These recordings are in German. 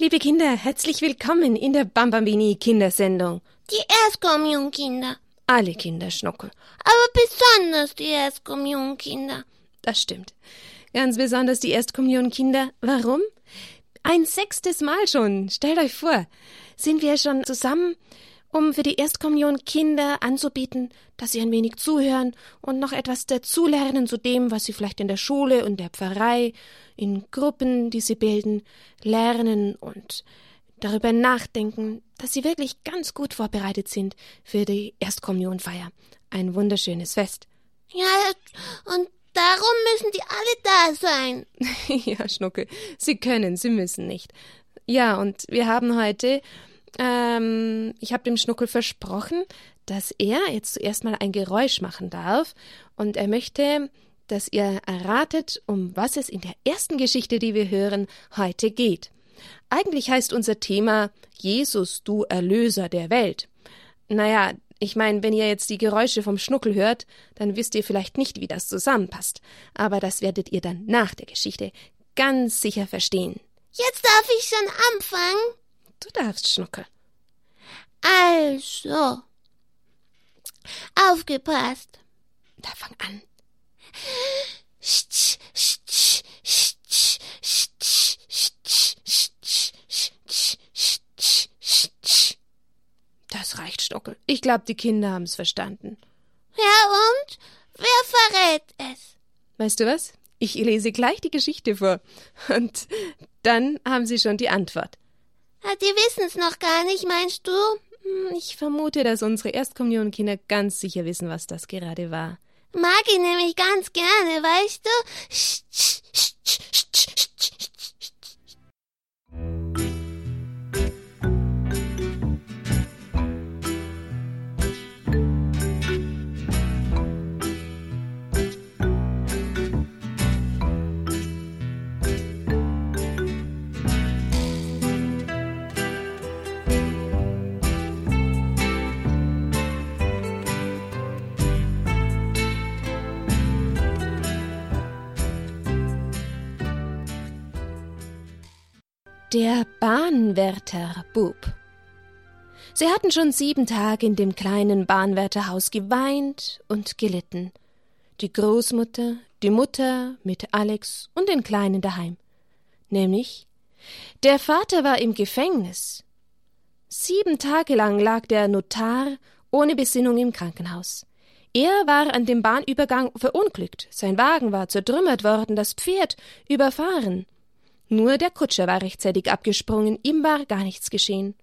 Liebe Kinder, herzlich willkommen in der Bambambini Kindersendung. Die Erstkommunionkinder. Alle Kinder, Schnuckel. Aber besonders die Erstkommunionkinder. Das stimmt. Ganz besonders die Erstkommunionkinder. Warum? Ein sechstes Mal schon. Stellt euch vor, sind wir schon zusammen, um für die Erstkommunion Kinder anzubieten, dass sie ein wenig zuhören und noch etwas dazulernen zu dem, was sie vielleicht in der Schule und der Pfarrei, in Gruppen, die sie bilden, lernen und darüber nachdenken, dass sie wirklich ganz gut vorbereitet sind für die Erstkommunionfeier. Ein wunderschönes Fest. Ja, und darum müssen die alle da sein. ja, Schnucke, sie können, sie müssen nicht. Ja, und wir haben heute ähm, ich habe dem Schnuckel versprochen, dass er jetzt zuerst mal ein Geräusch machen darf und er möchte, dass ihr erratet, um was es in der ersten Geschichte, die wir hören, heute geht. Eigentlich heißt unser Thema Jesus, du Erlöser der Welt. Naja, ich meine, wenn ihr jetzt die Geräusche vom Schnuckel hört, dann wisst ihr vielleicht nicht, wie das zusammenpasst. Aber das werdet ihr dann nach der Geschichte ganz sicher verstehen. Jetzt darf ich schon anfangen. Du darfst, Schnuckel. Also. Aufgepasst. Da fang an. Das reicht, Stockel. Ich glaube, die Kinder haben's verstanden. Ja, und? Wer verrät es? Weißt du was? Ich lese gleich die Geschichte vor. Und dann haben sie schon die Antwort. Die wissen's noch gar nicht, meinst du? Hm, ich vermute, dass unsere Erstkommunionkinder ganz sicher wissen, was das gerade war. Mag ich nämlich ganz gerne, weißt du? Der Bahnwärter Bub. Sie hatten schon sieben Tage in dem kleinen Bahnwärterhaus geweint und gelitten. Die Großmutter, die Mutter mit Alex und den Kleinen daheim. Nämlich, der Vater war im Gefängnis. Sieben Tage lang lag der Notar ohne Besinnung im Krankenhaus. Er war an dem Bahnübergang verunglückt, sein Wagen war zertrümmert worden, das Pferd überfahren. Nur der Kutscher war rechtzeitig abgesprungen, ihm war gar nichts geschehen.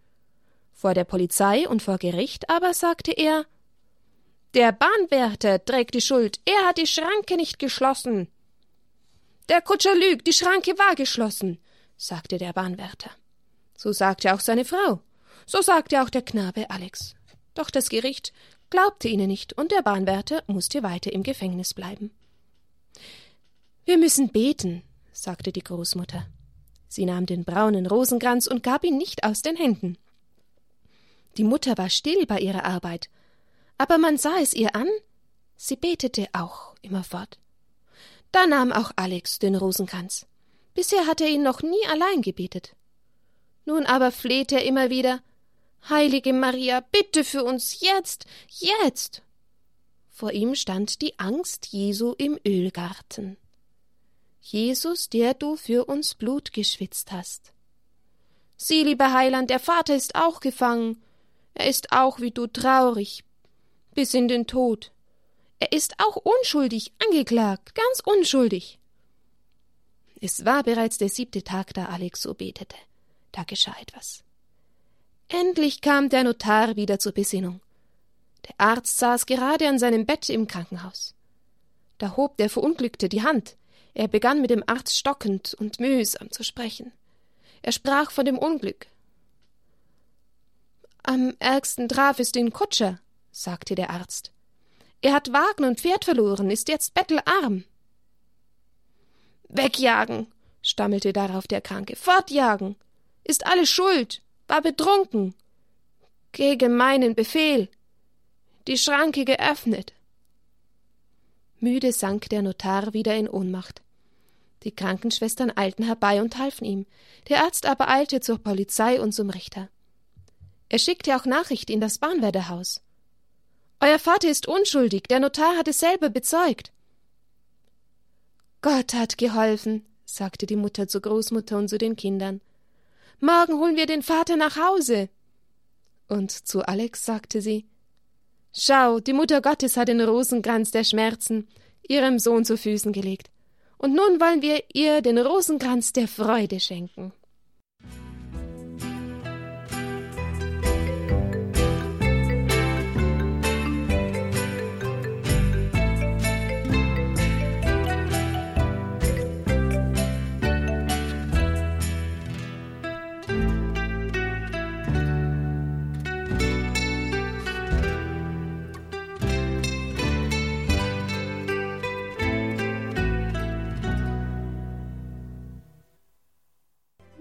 Vor der Polizei und vor Gericht aber sagte er Der Bahnwärter trägt die Schuld, er hat die Schranke nicht geschlossen. Der Kutscher lügt, die Schranke war geschlossen, sagte der Bahnwärter. So sagte auch seine Frau, so sagte auch der Knabe Alex. Doch das Gericht glaubte ihnen nicht, und der Bahnwärter musste weiter im Gefängnis bleiben. Wir müssen beten, sagte die Großmutter. Sie nahm den braunen Rosenkranz und gab ihn nicht aus den Händen. Die Mutter war still bei ihrer Arbeit, aber man sah es ihr an, sie betete auch immerfort. Da nahm auch Alex den Rosenkranz. Bisher hatte er ihn noch nie allein gebetet. Nun aber flehte er immer wieder Heilige Maria, bitte für uns jetzt, jetzt. Vor ihm stand die Angst Jesu im Ölgarten. Jesus, der du für uns Blut geschwitzt hast. Sieh, lieber Heiland, der Vater ist auch gefangen. Er ist auch wie du traurig, bis in den Tod. Er ist auch unschuldig angeklagt, ganz unschuldig. Es war bereits der siebte Tag, da Alex so betete. Da geschah etwas. Endlich kam der Notar wieder zur Besinnung. Der Arzt saß gerade an seinem Bett im Krankenhaus. Da hob der Verunglückte die Hand. Er begann mit dem Arzt stockend und mühsam zu sprechen. Er sprach von dem Unglück. Am ärgsten traf es den Kutscher, sagte der Arzt. Er hat Wagen und Pferd verloren, ist jetzt bettelarm. Wegjagen, stammelte darauf der Kranke. Fortjagen. Ist alles schuld, war betrunken. Gegen meinen Befehl. Die Schranke geöffnet. Müde sank der Notar wieder in Ohnmacht. Die Krankenschwestern eilten herbei und halfen ihm, der Arzt aber eilte zur Polizei und zum Richter. Er schickte auch Nachricht in das Bahnwärterhaus. Euer Vater ist unschuldig, der Notar hat es selber bezeugt. Gott hat geholfen, sagte die Mutter zur Großmutter und zu den Kindern. Morgen holen wir den Vater nach Hause. Und zu Alex sagte sie Schau, die Mutter Gottes hat den Rosenkranz der Schmerzen ihrem Sohn zu Füßen gelegt. Und nun wollen wir ihr den Rosenkranz der Freude schenken.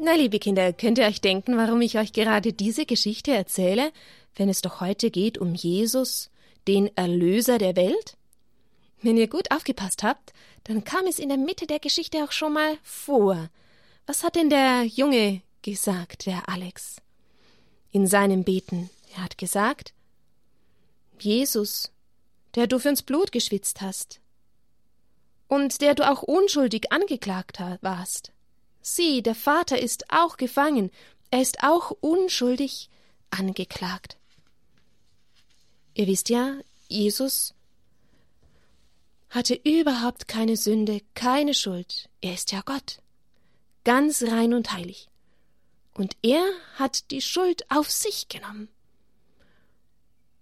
Na, liebe Kinder, könnt ihr euch denken, warum ich euch gerade diese Geschichte erzähle, wenn es doch heute geht um Jesus, den Erlöser der Welt? Wenn ihr gut aufgepasst habt, dann kam es in der Mitte der Geschichte auch schon mal vor. Was hat denn der Junge gesagt, der Alex? In seinem Beten. Er hat gesagt, Jesus, der du für uns Blut geschwitzt hast und der du auch unschuldig angeklagt warst. Sieh, der Vater ist auch gefangen, er ist auch unschuldig angeklagt. Ihr wisst ja, Jesus hatte überhaupt keine Sünde, keine Schuld. Er ist ja Gott, ganz rein und heilig. Und er hat die Schuld auf sich genommen.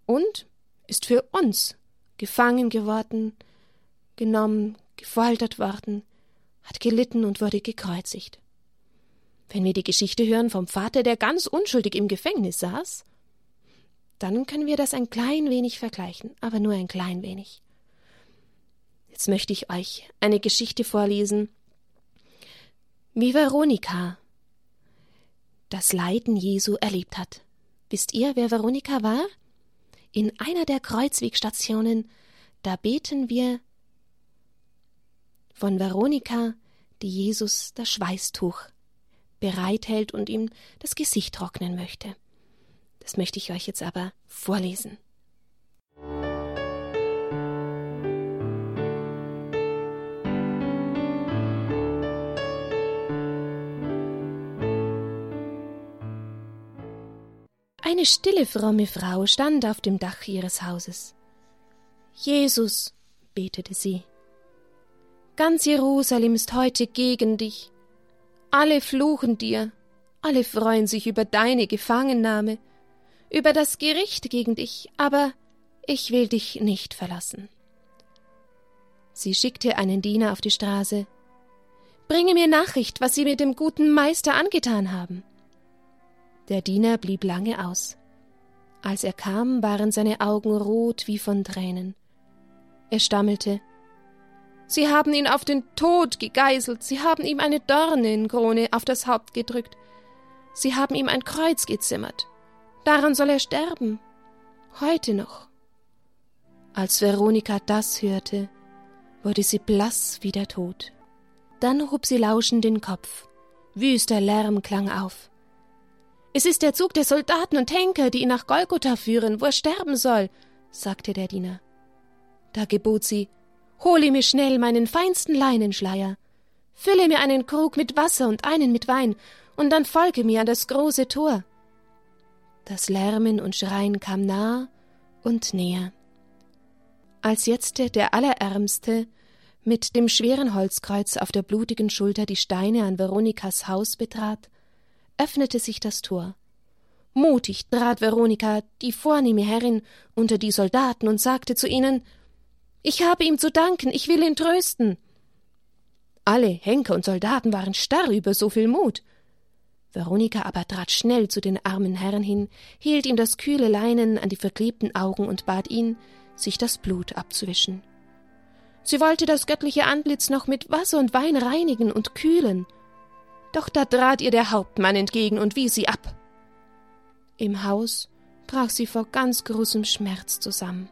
Und ist für uns gefangen geworden, genommen, gefoltert worden, hat gelitten und wurde gekreuzigt. Wenn wir die Geschichte hören vom Vater, der ganz unschuldig im Gefängnis saß, dann können wir das ein klein wenig vergleichen, aber nur ein klein wenig. Jetzt möchte ich euch eine Geschichte vorlesen, wie Veronika das Leiden Jesu erlebt hat. Wisst ihr, wer Veronika war? In einer der Kreuzwegstationen, da beten wir von Veronika, die Jesus das Schweißtuch bereithält und ihm das Gesicht trocknen möchte. Das möchte ich euch jetzt aber vorlesen. Eine stille, fromme Frau stand auf dem Dach ihres Hauses. Jesus, betete sie, Ganz Jerusalem ist heute gegen dich. Alle fluchen dir, alle freuen sich über deine Gefangennahme, über das Gericht gegen dich, aber ich will dich nicht verlassen. Sie schickte einen Diener auf die Straße. Bringe mir Nachricht, was Sie mit dem guten Meister angetan haben. Der Diener blieb lange aus. Als er kam, waren seine Augen rot wie von Tränen. Er stammelte Sie haben ihn auf den Tod gegeißelt, sie haben ihm eine Dornenkrone auf das Haupt gedrückt, sie haben ihm ein Kreuz gezimmert. Daran soll er sterben. Heute noch. Als Veronika das hörte, wurde sie blass wie der Tod. Dann hob sie lauschend den Kopf. Wüster Lärm klang auf. Es ist der Zug der Soldaten und Henker, die ihn nach Golgotha führen, wo er sterben soll, sagte der Diener. Da gebot sie, Hole mir schnell meinen feinsten Leinenschleier, fülle mir einen Krug mit Wasser und einen mit Wein, und dann folge mir an das große Tor. Das Lärmen und Schreien kam nah und näher. Als jetzt der Allerärmste mit dem schweren Holzkreuz auf der blutigen Schulter die Steine an Veronikas Haus betrat, öffnete sich das Tor. Mutig trat Veronika, die vornehme Herrin, unter die Soldaten und sagte zu ihnen ich habe ihm zu danken, ich will ihn trösten. Alle Henker und Soldaten waren starr über so viel Mut. Veronika aber trat schnell zu den armen Herrn hin, hielt ihm das kühle Leinen an die verklebten Augen und bat ihn, sich das Blut abzuwischen. Sie wollte das göttliche Antlitz noch mit Wasser und Wein reinigen und kühlen. Doch da trat ihr der Hauptmann entgegen und wies sie ab. Im Haus brach sie vor ganz großem Schmerz zusammen.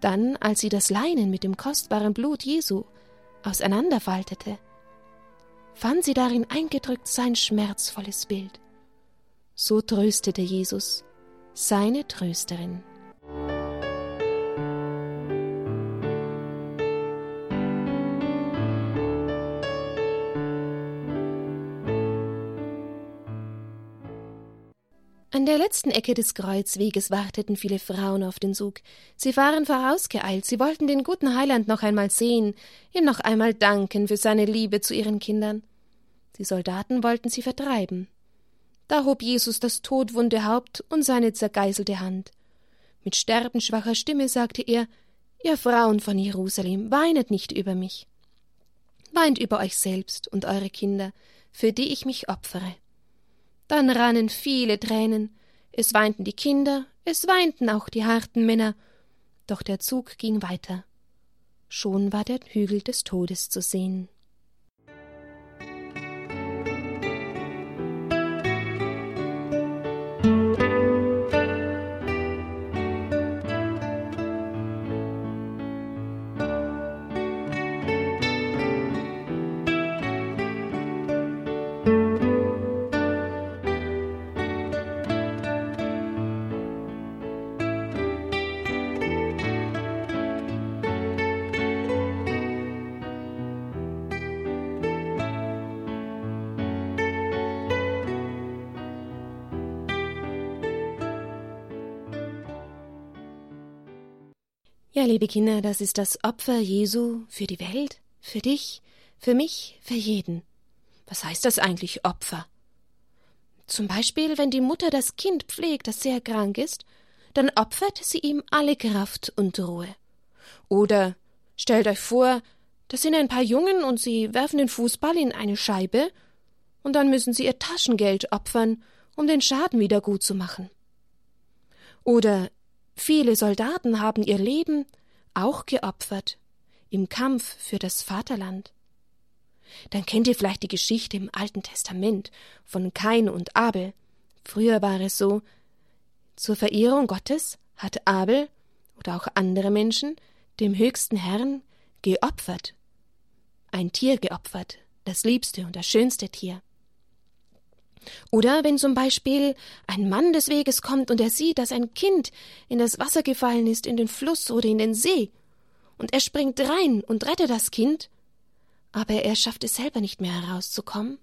Dann, als sie das Leinen mit dem kostbaren Blut Jesu auseinanderfaltete, fand sie darin eingedrückt sein schmerzvolles Bild. So tröstete Jesus seine Trösterin. Der letzten Ecke des Kreuzweges warteten viele Frauen auf den Zug. Sie waren vorausgeeilt, sie wollten den guten Heiland noch einmal sehen, ihm noch einmal danken für seine Liebe zu ihren Kindern. Die Soldaten wollten sie vertreiben. Da hob Jesus das todwunde Haupt und seine zergeißelte Hand. Mit sterbenschwacher Stimme sagte er Ihr Frauen von Jerusalem, weinet nicht über mich. Weint über euch selbst und eure Kinder, für die ich mich opfere. Dann rannen viele Tränen, es weinten die Kinder, es weinten auch die harten Männer, doch der Zug ging weiter. Schon war der Hügel des Todes zu sehen. Ja, liebe Kinder, das ist das Opfer Jesu für die Welt, für dich, für mich, für jeden. Was heißt das eigentlich Opfer? Zum Beispiel, wenn die Mutter das Kind pflegt, das sehr krank ist, dann opfert sie ihm alle Kraft und Ruhe. Oder stellt euch vor, das sind ein paar Jungen und sie werfen den Fußball in eine Scheibe, und dann müssen sie ihr Taschengeld opfern, um den Schaden wieder gut zu machen. Oder Viele Soldaten haben ihr Leben auch geopfert im Kampf für das Vaterland. Dann kennt ihr vielleicht die Geschichte im Alten Testament von Kain und Abel. Früher war es so, zur Verehrung Gottes hat Abel oder auch andere Menschen dem höchsten Herrn geopfert. Ein Tier geopfert, das liebste und das schönste Tier. Oder wenn zum Beispiel ein Mann des Weges kommt und er sieht, dass ein Kind in das Wasser gefallen ist, in den Fluss oder in den See, und er springt rein und rettet das Kind, aber er schafft es selber nicht mehr herauszukommen,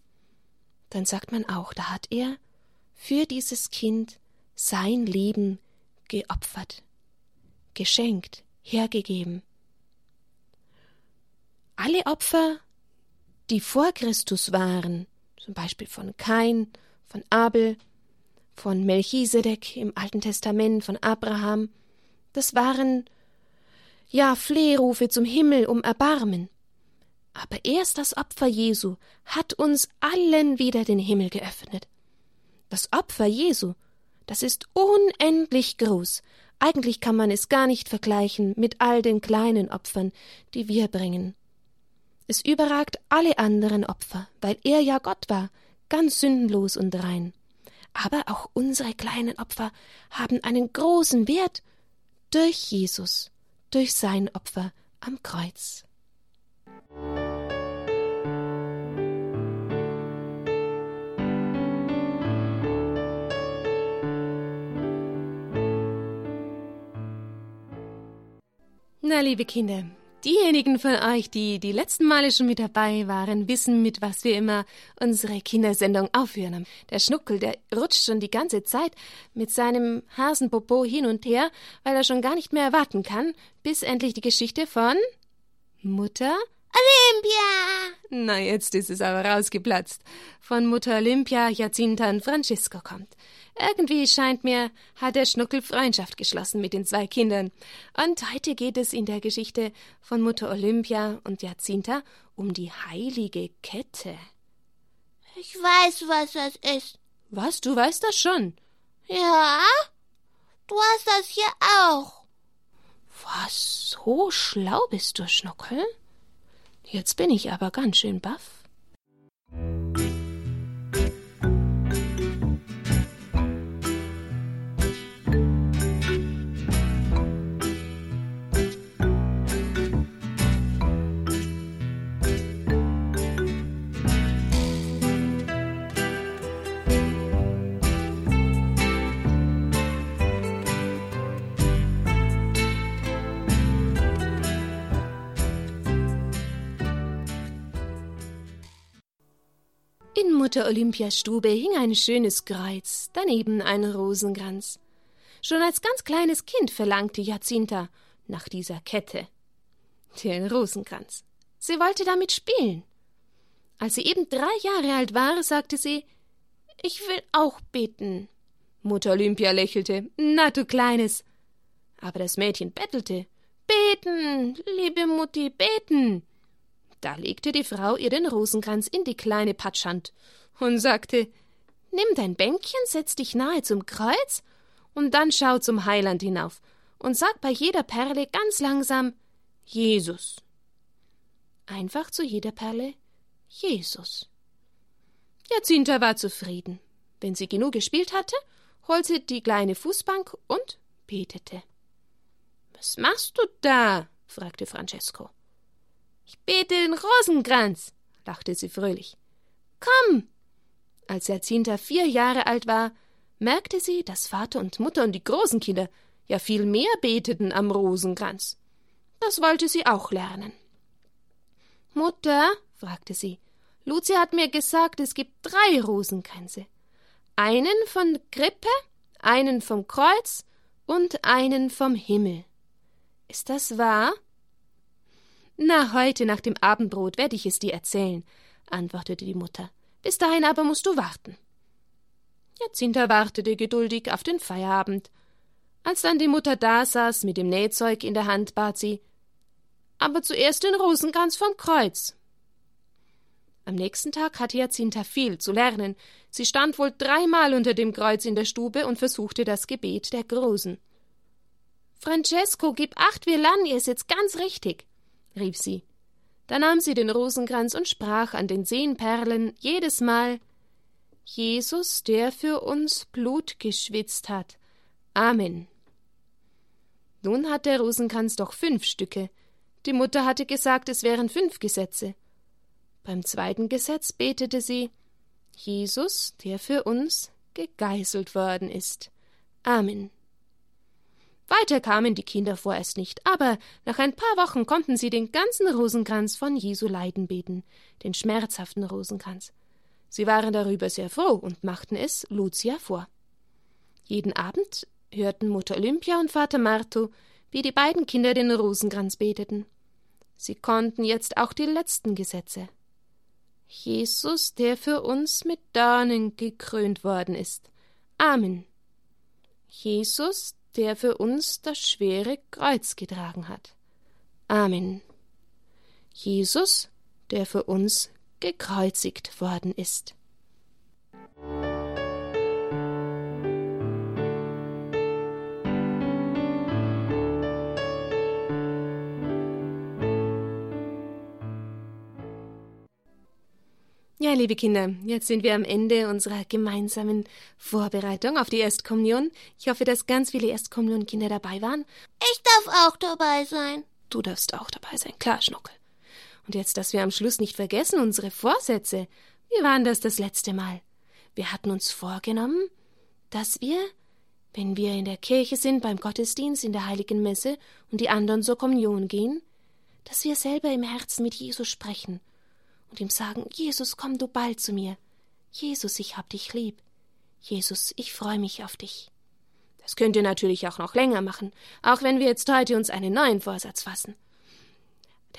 dann sagt man auch, da hat er für dieses Kind sein Leben geopfert, geschenkt, hergegeben. Alle Opfer, die vor Christus waren, zum Beispiel von Kain, von Abel, von Melchisedek im Alten Testament, von Abraham, das waren ja Flehrufe zum Himmel um Erbarmen. Aber erst das Opfer Jesu hat uns allen wieder den Himmel geöffnet. Das Opfer Jesu, das ist unendlich groß. Eigentlich kann man es gar nicht vergleichen mit all den kleinen Opfern, die wir bringen. Es überragt alle anderen Opfer, weil er ja Gott war, ganz sündenlos und rein. Aber auch unsere kleinen Opfer haben einen großen Wert durch Jesus, durch sein Opfer am Kreuz. Na, liebe Kinder, Diejenigen von euch, die die letzten Male schon mit dabei waren, wissen, mit was wir immer unsere Kindersendung aufhören. Der Schnuckel, der rutscht schon die ganze Zeit mit seinem Hasenpopo hin und her, weil er schon gar nicht mehr erwarten kann, bis endlich die Geschichte von Mutter Olympia! Na, jetzt ist es aber rausgeplatzt. Von Mutter Olympia Jacinta und Francisco kommt. Irgendwie scheint mir, hat der Schnuckel Freundschaft geschlossen mit den zwei Kindern. Und heute geht es in der Geschichte von Mutter Olympia und Jacinta um die heilige Kette. Ich weiß, was das ist. Was, du weißt das schon? Ja? Du hast das hier auch. Was, so schlau bist du, Schnuckel? Jetzt bin ich aber ganz schön baff. Mutter Olympias Stube hing ein schönes Kreuz, daneben ein Rosenkranz. Schon als ganz kleines Kind verlangte Jacinta nach dieser Kette, den Rosenkranz. Sie wollte damit spielen. Als sie eben drei Jahre alt war, sagte sie Ich will auch beten. Mutter Olympia lächelte. Na, du Kleines. Aber das Mädchen bettelte. Beten, liebe Mutti, beten. Da legte die Frau ihr den Rosenkranz in die kleine Patschhand und sagte Nimm dein Bänkchen, setz dich nahe zum Kreuz und dann schau zum Heiland hinauf und sag bei jeder Perle ganz langsam Jesus. Einfach zu jeder Perle Jesus. Jacinta war zufrieden. Wenn sie genug gespielt hatte, holte die kleine Fußbank und betete. Was machst du da? fragte Francesco. Ich bete den Rosenkranz, lachte sie fröhlich. Komm! Als Jacinta vier Jahre alt war, merkte sie, dass Vater und Mutter und die großen Kinder ja viel mehr beteten am Rosenkranz. Das wollte sie auch lernen. Mutter, fragte sie, Lucia hat mir gesagt, es gibt drei Rosenkränze. Einen von Krippe, einen vom Kreuz und einen vom Himmel. Ist das wahr? Na, heute nach dem Abendbrot werde ich es dir erzählen, antwortete die Mutter. Bis dahin aber musst du warten. Jacinta wartete geduldig auf den Feierabend. Als dann die Mutter da saß mit dem Nähzeug in der Hand, bat sie Aber zuerst den Rosenkranz vom Kreuz. Am nächsten Tag hatte Jacinta viel zu lernen. Sie stand wohl dreimal unter dem Kreuz in der Stube und versuchte das Gebet der Großen. Francesco, gib acht, wir lernen es jetzt ganz richtig, rief sie. Da nahm sie den Rosenkranz und sprach an den Seenperlen jedes Mal Jesus, der für uns Blut geschwitzt hat. Amen. Nun hat der Rosenkranz doch fünf Stücke. Die Mutter hatte gesagt, es wären fünf Gesetze. Beim zweiten Gesetz betete sie Jesus, der für uns gegeißelt worden ist. Amen. Weiter kamen die Kinder vorerst nicht, aber nach ein paar Wochen konnten sie den ganzen Rosenkranz von Jesu Leiden beten, den schmerzhaften Rosenkranz. Sie waren darüber sehr froh und machten es Lucia vor. Jeden Abend hörten Mutter Olympia und Vater Marto, wie die beiden Kinder den Rosenkranz beteten. Sie konnten jetzt auch die letzten Gesetze. Jesus, der für uns mit Dornen gekrönt worden ist. Amen. Jesus, der für uns das schwere Kreuz getragen hat. Amen. Jesus, der für uns gekreuzigt worden ist. Ja, liebe Kinder, jetzt sind wir am Ende unserer gemeinsamen Vorbereitung auf die Erstkommunion. Ich hoffe, dass ganz viele Erstkommunionkinder dabei waren. Ich darf auch dabei sein. Du darfst auch dabei sein, klar, Schnuckel. Und jetzt, dass wir am Schluss nicht vergessen, unsere Vorsätze. Wie waren das das letzte Mal? Wir hatten uns vorgenommen, dass wir, wenn wir in der Kirche sind, beim Gottesdienst, in der heiligen Messe und die anderen zur Kommunion gehen, dass wir selber im Herzen mit Jesus sprechen und ihm sagen, Jesus, komm du bald zu mir. Jesus, ich hab dich lieb. Jesus, ich freue mich auf dich. Das könnt ihr natürlich auch noch länger machen, auch wenn wir jetzt heute uns einen neuen Vorsatz fassen.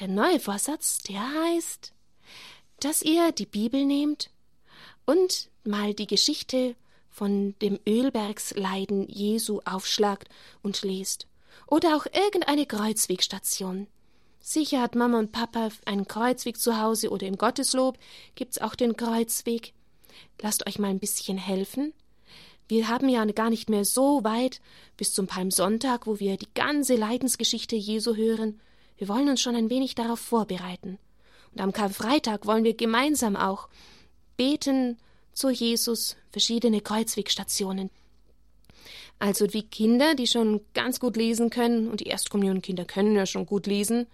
Der neue Vorsatz, der heißt, dass ihr die Bibel nehmt und mal die Geschichte von dem Ölbergsleiden Jesu aufschlagt und lest. Oder auch irgendeine Kreuzwegstation. Sicher hat Mama und Papa einen Kreuzweg zu Hause oder im Gotteslob gibt's auch den Kreuzweg. Lasst euch mal ein bisschen helfen. Wir haben ja gar nicht mehr so weit bis zum Palmsonntag, wo wir die ganze Leidensgeschichte Jesu hören. Wir wollen uns schon ein wenig darauf vorbereiten. Und am Karfreitag wollen wir gemeinsam auch beten zu Jesus verschiedene Kreuzwegstationen. Also wie Kinder, die schon ganz gut lesen können, und die Erstkommunionkinder können ja schon gut lesen,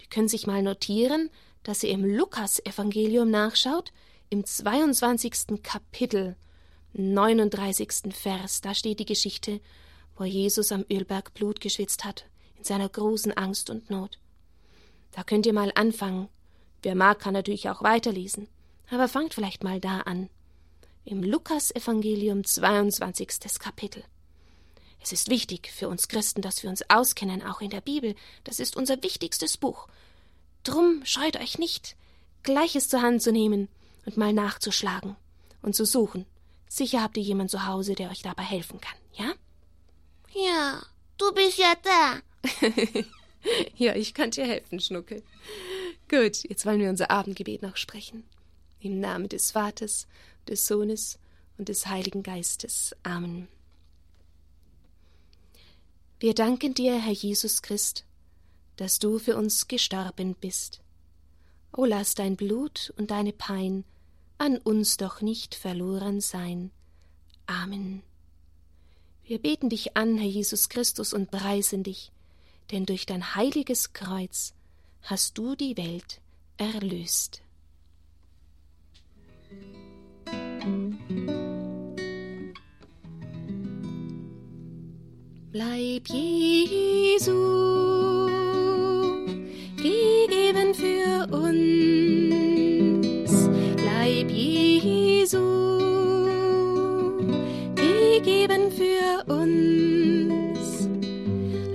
die können sich mal notieren, dass ihr im Lukas-Evangelium nachschaut, im 22. Kapitel, 39. Vers, da steht die Geschichte, wo Jesus am Ölberg Blut geschwitzt hat, in seiner großen Angst und Not. Da könnt ihr mal anfangen. Wer mag, kann natürlich auch weiterlesen. Aber fangt vielleicht mal da an. Im Lukas-Evangelium 22. Kapitel. Es ist wichtig für uns Christen, dass wir uns auskennen, auch in der Bibel. Das ist unser wichtigstes Buch. Drum scheut euch nicht, Gleiches zur Hand zu nehmen und mal nachzuschlagen und zu suchen. Sicher habt ihr jemand zu Hause, der euch dabei helfen kann, ja? Ja, du bist ja da. ja, ich kann dir helfen, Schnuckel. Gut, jetzt wollen wir unser Abendgebet noch sprechen. Im Namen des Vaters, des Sohnes und des Heiligen Geistes. Amen. Wir danken dir, Herr Jesus Christ, dass du für uns gestorben bist. O lass dein Blut und deine Pein an uns doch nicht verloren sein. Amen. Wir beten dich an, Herr Jesus Christus, und preisen dich, denn durch dein heiliges Kreuz hast du die Welt erlöst. Bleib Jesu gegeben für uns. Bleib Jesu gegeben für uns.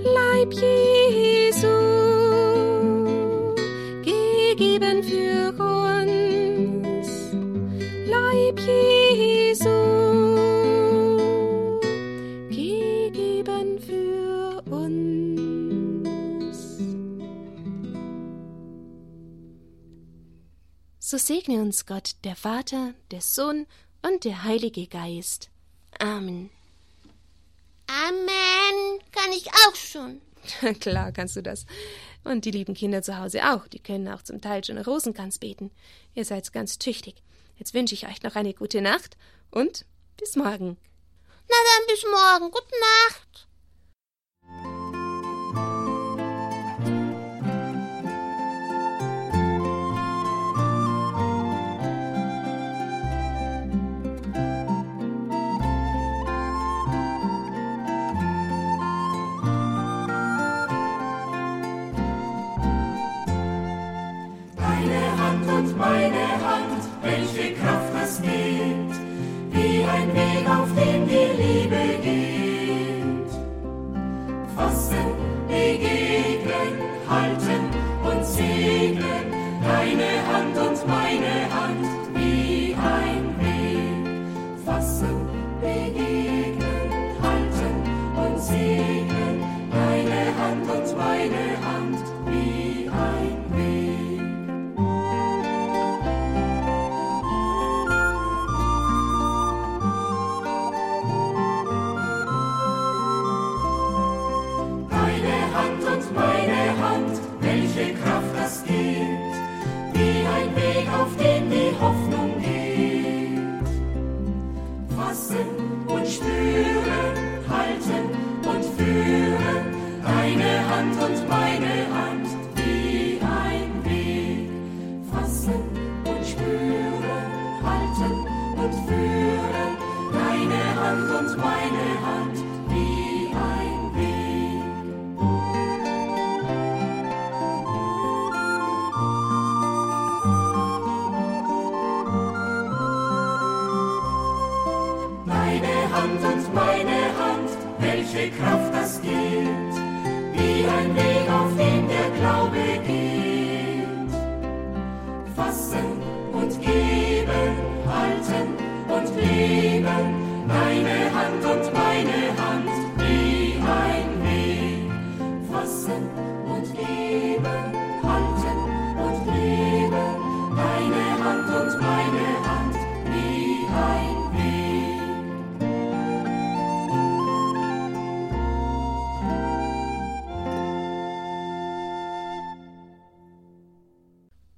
Leib Jesu segne uns Gott, der Vater, der Sohn und der Heilige Geist. Amen. Amen. Kann ich auch schon. Klar kannst du das. Und die lieben Kinder zu Hause auch. Die können auch zum Teil schon Rosenkranz beten. Ihr seid ganz tüchtig. Jetzt wünsche ich euch noch eine gute Nacht und bis morgen. Na dann bis morgen. Gute Nacht.